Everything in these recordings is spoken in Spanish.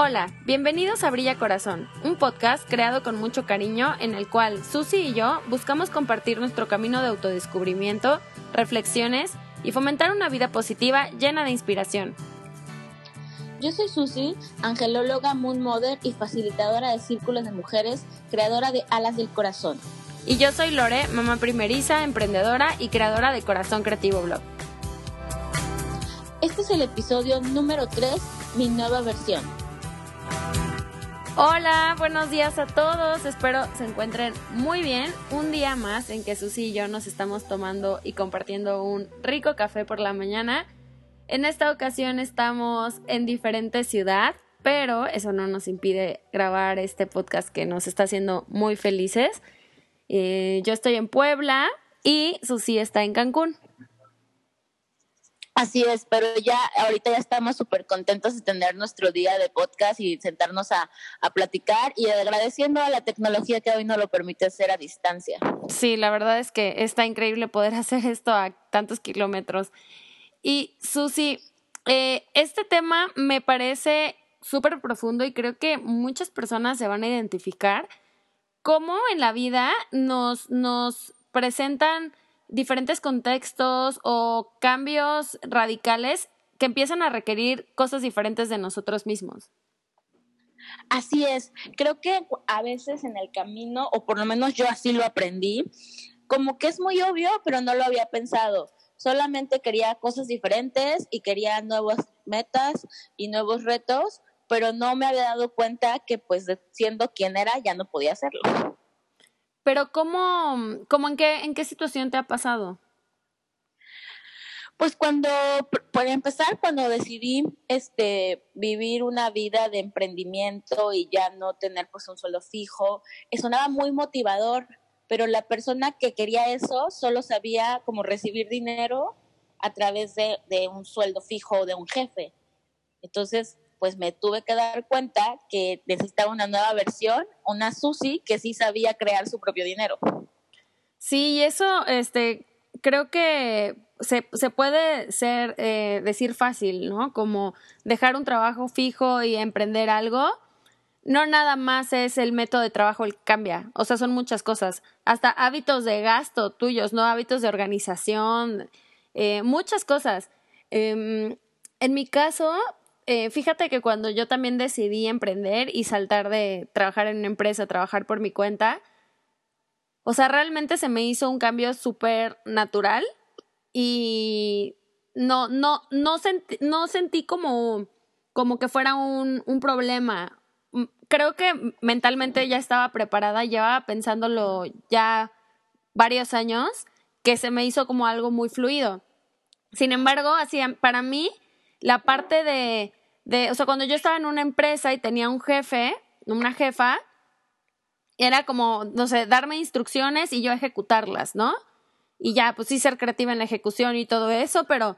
Hola, bienvenidos a Brilla Corazón, un podcast creado con mucho cariño en el cual Susi y yo buscamos compartir nuestro camino de autodescubrimiento, reflexiones y fomentar una vida positiva llena de inspiración. Yo soy Susi, angelóloga Moon Mother y facilitadora de círculos de mujeres, creadora de Alas del Corazón. Y yo soy Lore, mamá primeriza, emprendedora y creadora de Corazón Creativo Blog. Este es el episodio número 3, mi nueva versión. Hola, buenos días a todos. Espero se encuentren muy bien. Un día más en que Susi y yo nos estamos tomando y compartiendo un rico café por la mañana. En esta ocasión estamos en diferente ciudad, pero eso no nos impide grabar este podcast que nos está haciendo muy felices. Eh, yo estoy en Puebla y Susi está en Cancún. Así es, pero ya ahorita ya estamos súper contentos de tener nuestro día de podcast y sentarnos a, platicar y agradeciendo a la tecnología que hoy nos lo permite hacer a distancia. Sí, la verdad es que está increíble poder hacer esto a tantos kilómetros. Y Susi, eh, este tema me parece súper profundo y creo que muchas personas se van a identificar cómo en la vida nos, nos presentan diferentes contextos o cambios radicales que empiezan a requerir cosas diferentes de nosotros mismos. Así es, creo que a veces en el camino, o por lo menos yo así lo aprendí, como que es muy obvio, pero no lo había pensado. Solamente quería cosas diferentes y quería nuevas metas y nuevos retos, pero no me había dado cuenta que pues siendo quien era ya no podía hacerlo. Pero ¿cómo, cómo en, qué, en qué situación te ha pasado? Pues cuando, por empezar, cuando decidí este, vivir una vida de emprendimiento y ya no tener pues un sueldo fijo, sonaba muy motivador, pero la persona que quería eso solo sabía cómo recibir dinero a través de, de un sueldo fijo de un jefe. Entonces, pues me tuve que dar cuenta que necesitaba una nueva versión, una Susi que sí sabía crear su propio dinero. Sí, y eso, este, creo que se, se puede ser, eh, decir fácil, ¿no? Como dejar un trabajo fijo y emprender algo. No nada más es el método de trabajo el que cambia, o sea, son muchas cosas, hasta hábitos de gasto tuyos, ¿no? Hábitos de organización, eh, muchas cosas. Eh, en mi caso, eh, fíjate que cuando yo también decidí emprender y saltar de trabajar en una empresa a trabajar por mi cuenta, o sea, realmente se me hizo un cambio súper natural y no, no, no, sentí, no sentí como, como que fuera un, un problema. Mm, creo que mentalmente ya estaba preparada, llevaba pensándolo ya varios años, que se me hizo como algo muy fluido. Sin embargo, así, para mí, la parte de de, o sea, cuando yo estaba en una empresa y tenía un jefe, una jefa, era como, no sé, darme instrucciones y yo ejecutarlas, ¿no? Y ya, pues sí, ser creativa en la ejecución y todo eso, pero,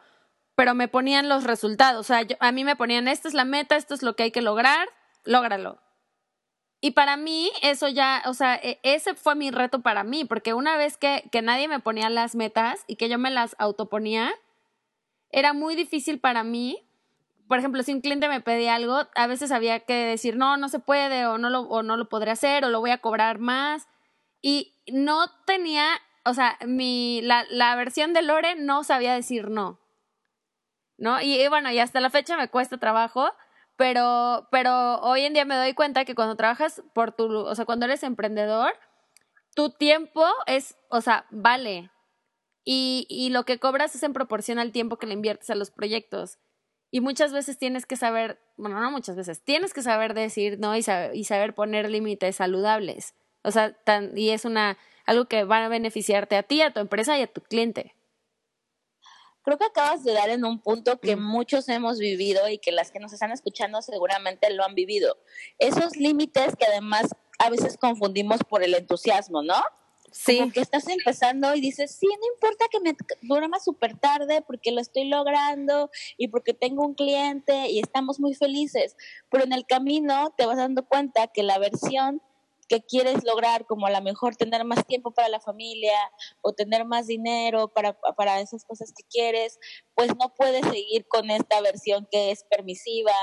pero me ponían los resultados. O sea, a mí me ponían, esta es la meta, esto es lo que hay que lograr, lógralo. Y para mí, eso ya, o sea, e, ese fue mi reto para mí, porque una vez que, que nadie me ponía las metas y que yo me las autoponía, era muy difícil para mí por ejemplo, si un cliente me pedía algo, a veces había que decir, no, no se puede, o no lo, o no lo podré hacer, o lo voy a cobrar más. Y no tenía, o sea, mi, la, la versión de Lore no sabía decir no. ¿No? Y, bueno, y hasta la fecha me cuesta trabajo, pero, pero hoy en día me doy cuenta que cuando trabajas por tu, o sea, cuando eres emprendedor, tu tiempo es, o sea, vale. Y, y lo que cobras es en proporción al tiempo que le inviertes a los proyectos. Y muchas veces tienes que saber, bueno, no muchas veces, tienes que saber decir no y saber, y saber poner límites saludables. O sea, tan, y es una algo que va a beneficiarte a ti, a tu empresa y a tu cliente. Creo que acabas de dar en un punto que muchos hemos vivido y que las que nos están escuchando seguramente lo han vivido. Esos límites que además a veces confundimos por el entusiasmo, ¿no? Sí. Como que estás empezando y dices, sí, no importa que me duerma súper tarde porque lo estoy logrando y porque tengo un cliente y estamos muy felices. Pero en el camino te vas dando cuenta que la versión que quieres lograr, como a lo mejor tener más tiempo para la familia o tener más dinero para, para esas cosas que quieres, pues no puedes seguir con esta versión que es permisiva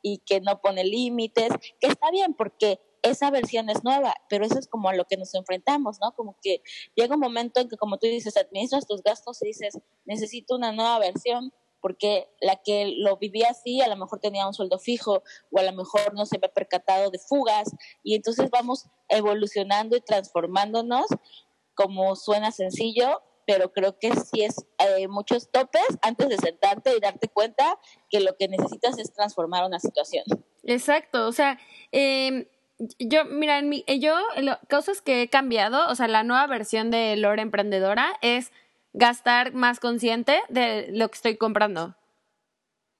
y que no pone límites, que está bien porque esa versión es nueva, pero eso es como a lo que nos enfrentamos, ¿no? Como que llega un momento en que, como tú dices, administras tus gastos y dices, necesito una nueva versión, porque la que lo vivía así a lo mejor tenía un sueldo fijo o a lo mejor no se había percatado de fugas y entonces vamos evolucionando y transformándonos como suena sencillo, pero creo que sí es eh, muchos topes antes de sentarte y darte cuenta que lo que necesitas es transformar una situación. Exacto, o sea, eh, yo, mira, en mi, yo, cosas que he cambiado, o sea, la nueva versión de Lore Emprendedora es gastar más consciente de lo que estoy comprando.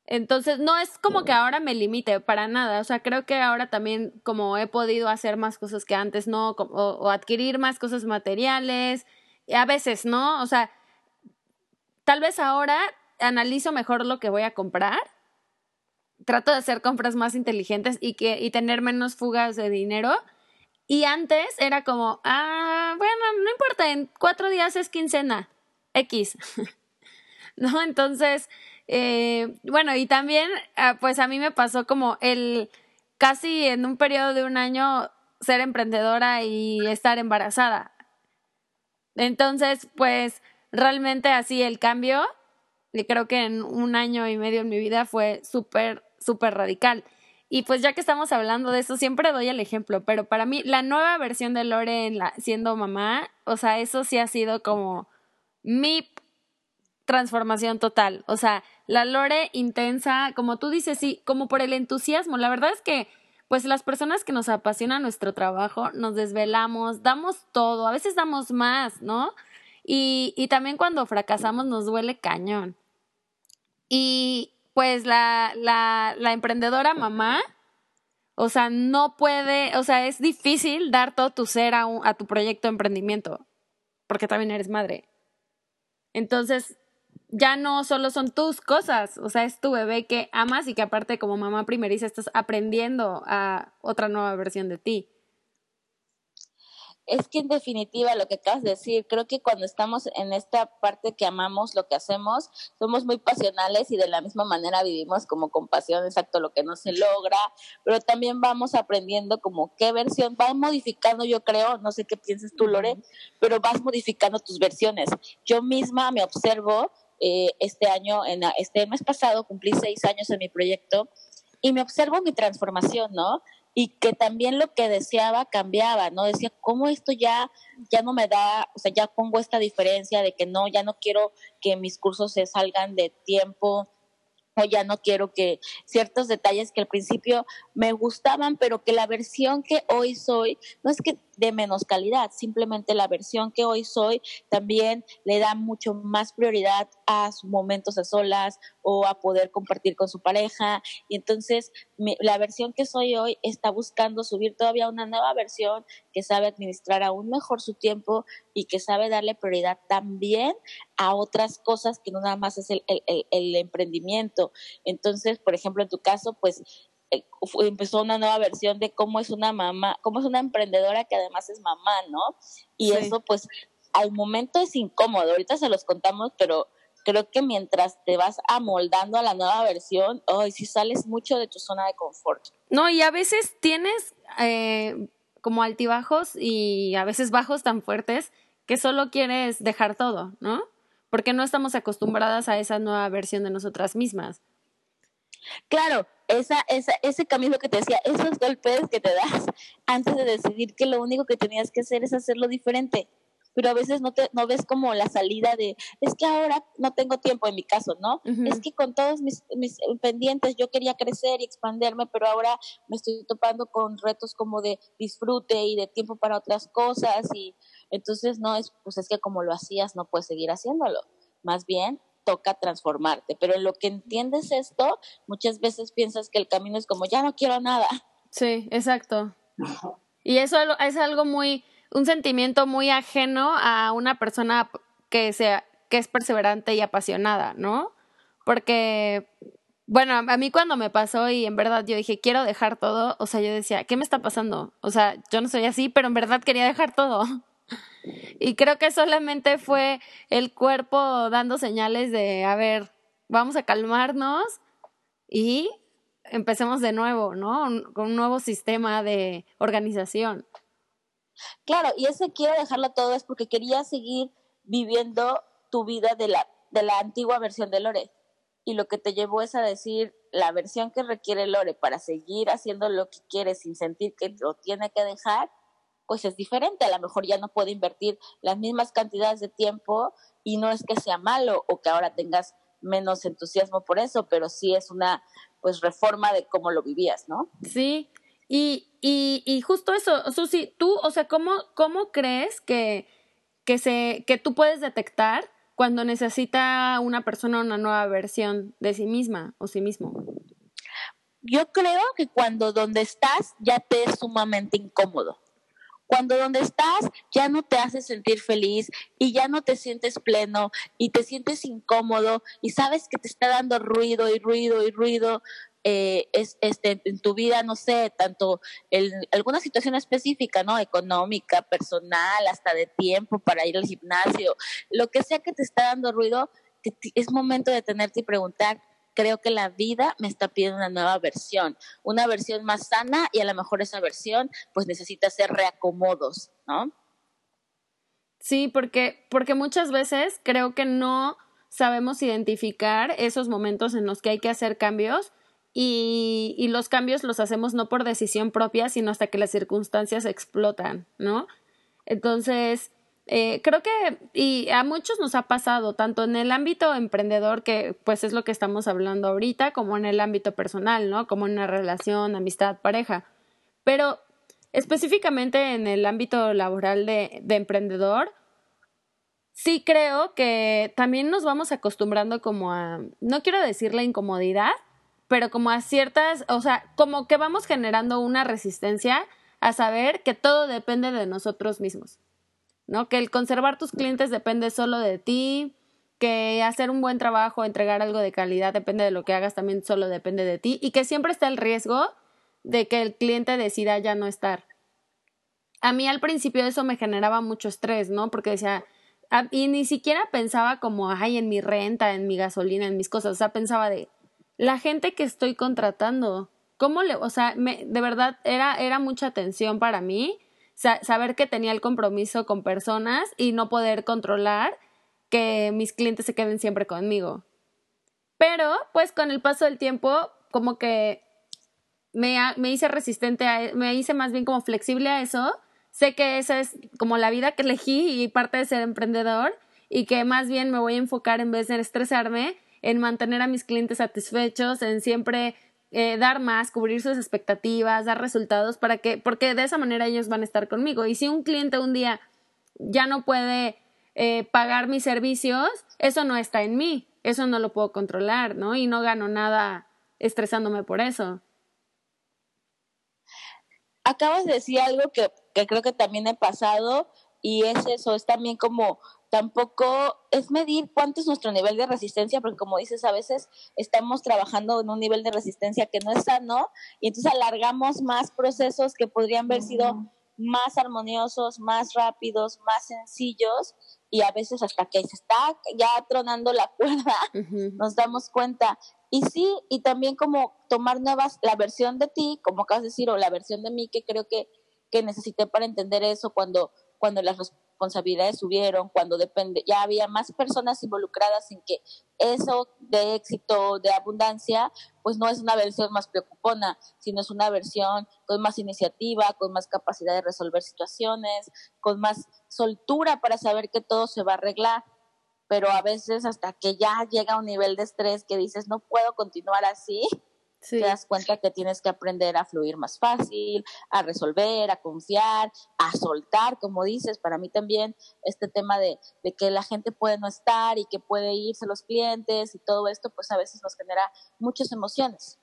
Entonces, no es como que ahora me limite para nada. O sea, creo que ahora también como he podido hacer más cosas que antes, ¿no? O adquirir más cosas materiales. A veces, ¿no? O sea, tal vez ahora analizo mejor lo que voy a comprar trato de hacer compras más inteligentes y, que, y tener menos fugas de dinero. Y antes era como, ah, bueno, no importa, en cuatro días es quincena, X. ¿No? Entonces, eh, bueno, y también, ah, pues a mí me pasó como el casi en un periodo de un año ser emprendedora y estar embarazada. Entonces, pues realmente así el cambio, y creo que en un año y medio en mi vida fue súper súper radical. Y pues ya que estamos hablando de eso, siempre doy el ejemplo, pero para mí la nueva versión de Lore la, siendo mamá, o sea, eso sí ha sido como mi transformación total. O sea, la Lore intensa, como tú dices, sí, como por el entusiasmo. La verdad es que, pues las personas que nos apasiona nuestro trabajo, nos desvelamos, damos todo, a veces damos más, ¿no? Y, y también cuando fracasamos nos duele cañón. Y, pues la, la, la emprendedora mamá, o sea, no puede, o sea, es difícil dar todo tu ser a, a tu proyecto de emprendimiento, porque también eres madre. Entonces, ya no solo son tus cosas, o sea, es tu bebé que amas y que aparte como mamá primeriza estás aprendiendo a otra nueva versión de ti es que en definitiva lo que acabas de decir, creo que cuando estamos en esta parte que amamos lo que hacemos, somos muy pasionales y de la misma manera vivimos como con pasión, exacto lo que no se logra, pero también vamos aprendiendo como qué versión, va modificando yo creo, no sé qué piensas tú Lore, pero vas modificando tus versiones. Yo misma me observo eh, este año, en este mes pasado cumplí seis años en mi proyecto y me observo mi transformación, ¿no? Y que también lo que deseaba cambiaba, ¿no? Decía, ¿cómo esto ya, ya no me da, o sea, ya pongo esta diferencia de que no, ya no quiero que mis cursos se salgan de tiempo, o ya no quiero que ciertos detalles que al principio me gustaban, pero que la versión que hoy soy, no es que de menos calidad, simplemente la versión que hoy soy también le da mucho más prioridad a sus momentos a solas o a poder compartir con su pareja. Y entonces la versión que soy hoy está buscando subir todavía una nueva versión que sabe administrar aún mejor su tiempo y que sabe darle prioridad también a otras cosas que no nada más es el, emprendimiento. Entonces, por ejemplo, en tu caso, pues empezó una nueva versión de cómo es una mamá, cómo es una emprendedora que además es mamá, ¿no? Y eso pues al momento es incómodo, ahorita se los contamos, pero creo que mientras te vas amoldando a la nueva versión, hoy sí sales mucho de tu zona de confort. No, y a veces tienes eh, como altibajos y a veces bajos tan fuertes que solo quieres dejar todo, ¿no? Porque no estamos acostumbradas a esa nueva versión de nosotras mismas. Claro, esa, esa, ese camino que te decía, esos golpes que te das antes de decidir que lo único que tenías que hacer es hacerlo diferente. Pero a veces no, te, no ves como la salida de, es que ahora no tengo tiempo en mi caso, ¿no? Es que con todos mis, mis pendientes yo quería crecer y expanderme, pero ahora me estoy topando con retos como de disfrute y de tiempo para otras cosas y entonces no es, pues es que como lo hacías no puedes seguir haciéndolo. Más bien, toca transformarte. Pero en lo que entiendes esto, muchas veces piensas que el camino es como, ya no quiero nada. Sí, exacto. Y eso es algo muy, un sentimiento muy ajeno a una persona que, sea, que es perseverante y apasionada, ¿no? Porque Bueno, a mí cuando me pasó y en verdad yo dije, quiero dejar todo, o sea, yo decía, ¿qué me está pasando? O sea, yo no soy así, pero en verdad quería dejar todo. Y creo que solamente fue el cuerpo dando señales de, a ver, vamos a calmarnos y empecemos de nuevo, ¿no? Con un nuevo sistema de organización. Claro, y ese quiero dejarlo todo es porque quería seguir viviendo tu vida de la, de la antigua versión de Lore. Y lo que te llevó es a decir, la versión que requiere Lore para seguir haciendo lo que quiere sin sentir que lo tiene que dejar, pues es diferente. A lo mejor ya no puede invertir las mismas cantidades de tiempo y no es que sea malo o que ahora tengas menos entusiasmo por eso, pero sí es una pues reforma de cómo lo vivías, ¿no? Sí, y, y, y justo eso, Susi, tú, o sea, ¿cómo, cómo crees que, que, se, que tú puedes detectar cuando necesita una persona una nueva versión de sí misma o sí mismo? Yo creo que cuando donde estás ya te es sumamente incómodo. Cuando donde estás ya no te hace sentir feliz y ya no te sientes pleno y te sientes incómodo y sabes que te está dando ruido y ruido y ruido eh, es, este, en tu vida, no sé, tanto en alguna situación específica, ¿no? Económica, personal, hasta de tiempo para ir al gimnasio, lo que sea que te está dando ruido, es momento de tenerte y preguntar, creo que la vida me está pidiendo una nueva versión, una versión más sana y a lo mejor esa versión pues necesita hacer reacomodos, ¿no? Sí, porque, porque muchas veces creo que no sabemos identificar esos momentos en los que hay que hacer cambios y, y los cambios los hacemos no por decisión propia, sino hasta que las circunstancias explotan, ¿no? Entonces, eh, creo que, y a muchos nos ha pasado, tanto en el ámbito emprendedor, que pues es lo que estamos hablando ahorita, como en el ámbito personal, ¿no? Como en una relación, amistad, pareja. Pero específicamente en el ámbito laboral de, de emprendedor, sí creo que también nos vamos acostumbrando como a, no quiero decir la incomodidad, pero como a ciertas, o sea, como que vamos generando una resistencia a saber que todo depende de nosotros mismos, ¿no? Que el conservar tus clientes depende solo de ti, que hacer un buen trabajo, entregar algo de calidad depende de lo que hagas, también solo depende de ti y que siempre está el riesgo de que el cliente decida ya no estar. A mí al principio eso me generaba mucho estrés, ¿no? Porque decía, y ni siquiera pensaba como, ay, en mi renta, en mi gasolina, en mis cosas, o sea, pensaba de, la gente que estoy contratando, ¿cómo le, o sea, me, de verdad era, era mucha tensión para mí saber que tenía el compromiso con personas y no poder controlar que mis clientes se queden siempre conmigo. Pero, pues con el paso del tiempo, como que me, me hice resistente e, me hice más bien como flexible a eso. Sé que esa es como la vida que elegí y parte de ser emprendedor y que más bien me voy a enfocar en vez de estresarme en mantener a mis clientes satisfechos, en siempre eh, dar más, cubrir sus expectativas, dar resultados para que, porque de esa manera ellos van a estar conmigo. Y si un cliente un día ya no puede eh, pagar mis servicios, eso no está en mí, eso no lo puedo controlar, ¿no? Y no gano nada estresándome por eso. Acabas de decir algo que, que creo que también he pasado y es eso, es también como tampoco es medir cuánto es nuestro nivel de resistencia, porque como dices, a veces estamos trabajando en un nivel de resistencia que no es sano y entonces alargamos más procesos que podrían haber sido más armoniosos, más rápidos, más sencillos y a veces hasta que se está ya tronando la cuerda, nos damos cuenta. Y sí, y también como tomar nuevas, la versión de ti, como acabas de decir, o la versión de mí que creo que, que necesité para entender eso cuando, cuando las responsabilidades subieron, cuando depende, ya había más personas involucradas en que eso de éxito, de abundancia, pues no es una versión más preocupona, sino es una versión con más iniciativa, con más capacidad de resolver situaciones, con más soltura para saber que todo se va a arreglar. Pero a veces hasta que ya llega un nivel de estrés que dices, no puedo continuar así, te das cuenta que tienes que aprender a fluir más fácil, a resolver, a confiar, a soltar, como dices, para mí también este tema de, de que la gente puede no estar y que puede irse los clientes y todo esto, pues a veces nos genera muchas emociones.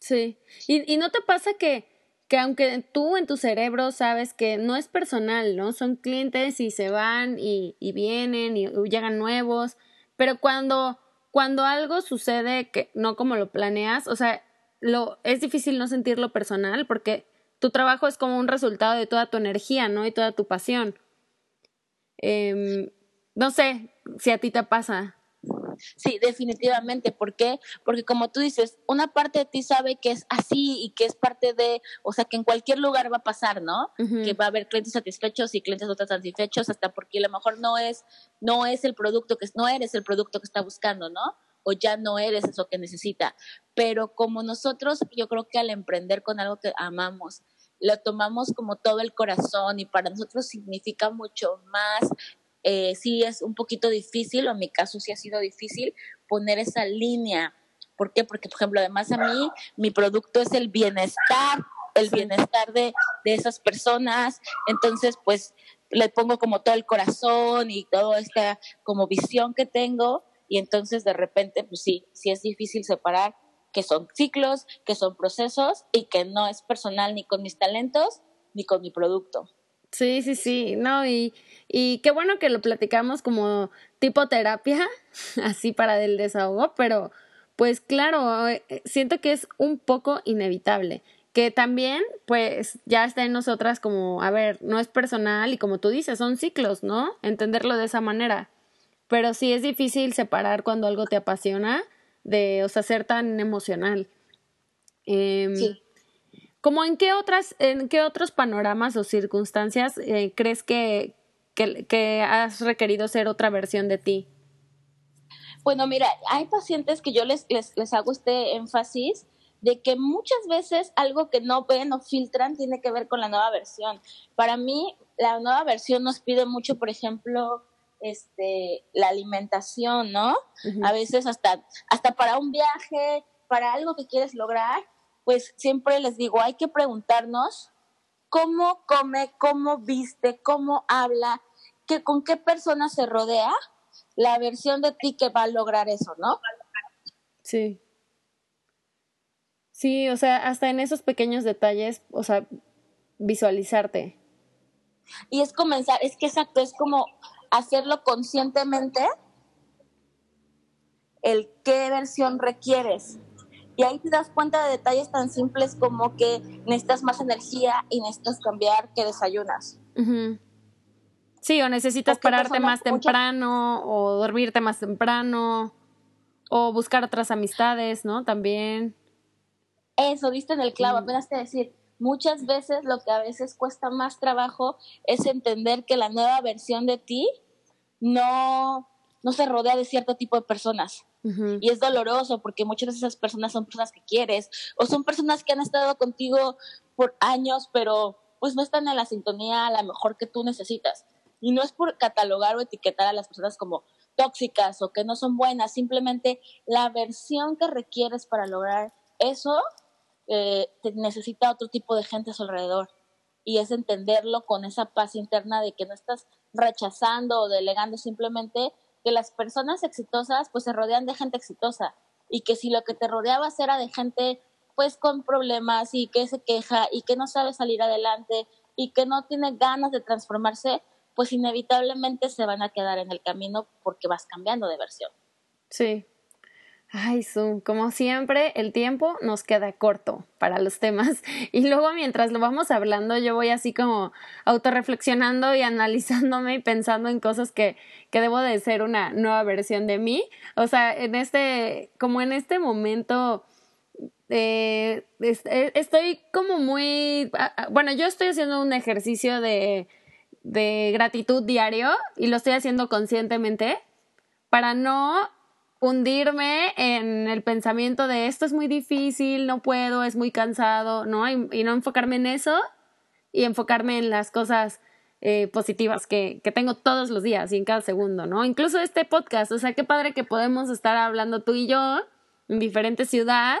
Sí, y, y no te pasa que, que aunque tú en tu cerebro sabes que no es personal, ¿no? Son clientes y se van y, y vienen y llegan nuevos, pero cuando cuando algo sucede que no como lo planeas, o sea, lo, es difícil no sentirlo personal porque tu trabajo es como un resultado de toda tu energía, ¿no? Y toda tu pasión. Em, no sé si a ti te pasa. Sí, definitivamente. ¿Por qué? Porque como tú dices, una parte de ti sabe que es así y que es parte de, o sea, que en cualquier lugar va a pasar, ¿no? Que va a haber clientes satisfechos y clientes no satisfechos, hasta porque a lo mejor no es, no es el producto que, no eres el producto que está buscando, ¿no? O ya no eres eso que necesita. Pero como nosotros, yo creo que al emprender con algo que amamos, lo tomamos como todo el corazón y para nosotros significa mucho más eh, sí es un poquito difícil, o en mi caso sí ha sido difícil, poner esa línea. ¿Por qué? Porque, por ejemplo, además a mí, mi producto es el bienestar, el bienestar de, de esas personas. Entonces, pues, le pongo como todo el corazón y toda esta como visión que tengo. Y entonces, de repente, pues sí, sí es difícil separar que son ciclos, que son procesos y que no es personal ni con mis talentos ni con mi producto. Sí, sí, sí, no, y, y qué bueno que lo platicamos como tipo terapia, así para del desahogo, pero pues claro, eh, siento que es un poco inevitable, que también pues ya está en nosotras como, a ver, no es personal y como tú dices, son ciclos, ¿no? Entenderlo de esa manera, pero sí es difícil separar cuando algo te apasiona de, o sea, ser tan emocional. Em, sí. ¿Cómo en qué otras, en qué otros panoramas o circunstancias eh, crees que, que, has requerido ser otra versión de ti? Bueno, mira, hay pacientes que yo les, les, les hago este énfasis de que muchas veces algo que no ven o filtran tiene que ver con la nueva versión. Para mí, la nueva versión nos pide mucho, por ejemplo, este, la alimentación, ¿no? A veces hasta, hasta para un viaje, para algo que quieres lograr, pues siempre les digo, hay que preguntarnos cómo come, cómo viste, cómo habla, que, con qué persona se rodea la versión de ti que va a lograr eso, ¿no? Sí. Sí, o sea, hasta en esos pequeños detalles, o sea, visualizarte. Y es comenzar, es que exacto, es como hacerlo conscientemente el qué versión requieres. Y ahí te das cuenta de detalles tan simples como que necesitas más energía y necesitas cambiar que desayunas. Sí, o necesitas pararte más temprano o dormirte más temprano o buscar otras amistades, ¿no? También. Eso, viste en el clavo, apenas te decir, muchas veces lo que a veces cuesta más trabajo es entender que la nueva versión de ti no, no se rodea de cierto tipo de personas. Y es doloroso porque muchas de esas personas son personas que quieres o son personas que han estado contigo por años, pero pues no están en la sintonía a la mejor que tú necesitas. Y no es por catalogar o etiquetar a las personas como tóxicas o que no son buenas, simplemente la versión que requieres para lograr eso eh, te necesita otro tipo de gente a su alrededor. Y es entenderlo con esa paz interna de que no estás rechazando o delegando simplemente que las personas exitosas pues se rodean de gente exitosa y que si lo que te rodeaba era de gente pues con problemas y que se queja y que no sabe salir adelante y que no tiene ganas de transformarse, pues inevitablemente se van a quedar en el camino porque vas cambiando de versión. Sí, Ay, Zoom, como siempre, el tiempo nos queda corto para los temas. Y luego mientras lo vamos hablando, yo voy así como autorreflexionando y analizándome y pensando en cosas que, que debo de ser una nueva versión de mí. O sea, en este, como en este momento, eh, eh, estoy como muy, ah, ah, bueno, yo estoy haciendo un ejercicio de, de gratitud diario y lo estoy haciendo conscientemente para no hundirme en el pensamiento de esto es muy difícil, no puedo, es muy cansado, ¿no? Y, no enfocarme en eso y enfocarme en las cosas eh, positivas que, que, tengo todos los días y en cada segundo, ¿no? Incluso este podcast, o sea, qué padre que podemos estar hablando tú y yo en diferente ciudad.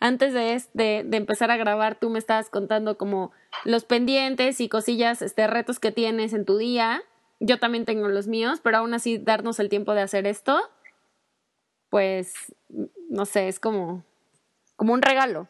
Antes de, de, de empezar a grabar, tú me estabas contando como los pendientes y cosillas, este, retos que tienes en tu día. Yo también tengo los míos, pero aún así darnos el tiempo de hacer esto pues, no sé, es como, como un regalo.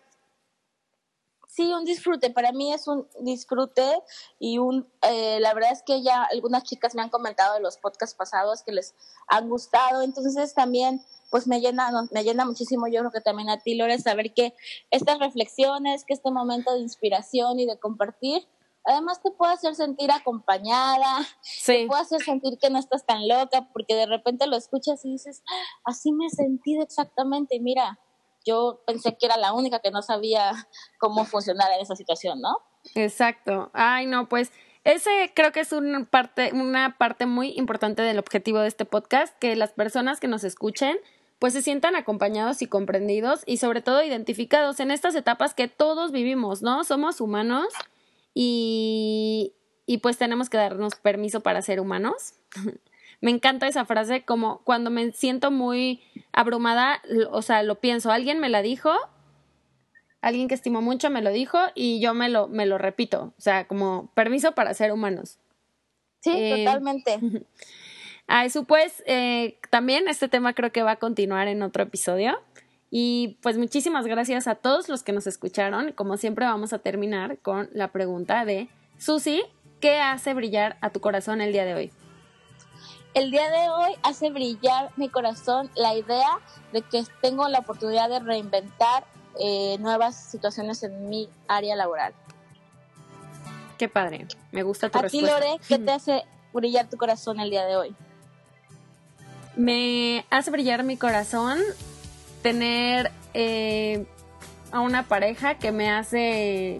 Sí, un disfrute. Para mí es un disfrute y un, eh, la verdad es que ya algunas chicas me han comentado de los podcasts pasados que les han gustado. Entonces también, pues me llena, me llena muchísimo. Yo creo que también a ti, Lore, saber que estas reflexiones, que este momento de inspiración y de compartir, además te puede hacer sentir acompañada, te puede hacer sentir que no estás tan loca, porque de repente lo escuchas y dices, ah, así me he sentido exactamente. Mira, yo pensé que era la única que no sabía cómo funcionar en esa situación, ¿no? Exacto. Ay, no, pues ese creo que es una parte, una parte muy importante del objetivo de este podcast, que las personas que nos escuchen pues se sientan acompañados y comprendidos y sobre todo identificados en estas etapas que todos vivimos, ¿no? Somos humanos y, y pues tenemos que darnos permiso para ser humanos. Me encanta esa frase como cuando me siento muy abrumada, o sea, lo pienso, alguien me la dijo, alguien que estimo mucho me lo dijo y yo me lo, me lo repito, o sea, como permiso para ser humanos. Sí, eh, totalmente. A eso pues, eh, también este tema creo que va a continuar en otro episodio. Y pues muchísimas gracias a todos los que nos escucharon. Como siempre vamos a terminar con la pregunta de Susi, ¿qué hace brillar a tu corazón el día de hoy? El día de hoy hace brillar mi corazón la idea de que tengo la oportunidad de reinventar eh, nuevas situaciones en mi área laboral. Qué padre, me gusta tu ¿A respuesta. ti, Lore, qué te hace brillar tu corazón el día de hoy? Me hace brillar mi corazón tener eh, a una pareja que me hace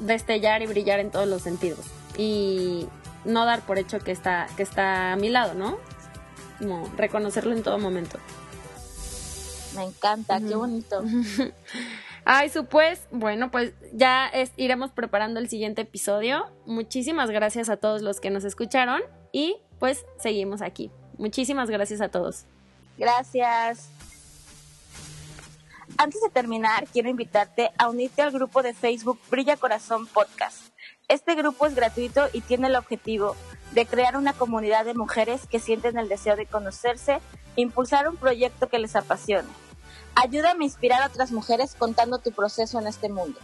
destellar y brillar en todos los sentidos. Y no dar por hecho que está, que está a mi lado, ¿no? Como reconocerlo en todo momento. Me encanta, qué bonito. Ay, su pues, bueno, pues ya iremos preparando el siguiente episodio. Muchísimas gracias a todos los que nos escucharon y pues seguimos aquí. Muchísimas gracias a todos. Gracias. Antes de terminar, quiero invitarte a unirte al grupo de Facebook Brilla Corazón Podcast. Este grupo es gratuito y tiene el objetivo de crear una comunidad de mujeres que sienten el deseo de conocerse e impulsar un proyecto que les apasione. Ayúdame a inspirar a otras mujeres contando tu proceso en este mundo.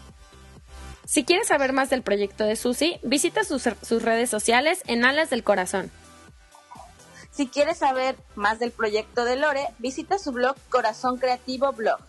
Si quieres saber más del proyecto de Susi, visita sus, sus redes sociales en Alas del Corazón. Si quieres saber más del proyecto de Lore, visita su blog Corazón Creativo Blog.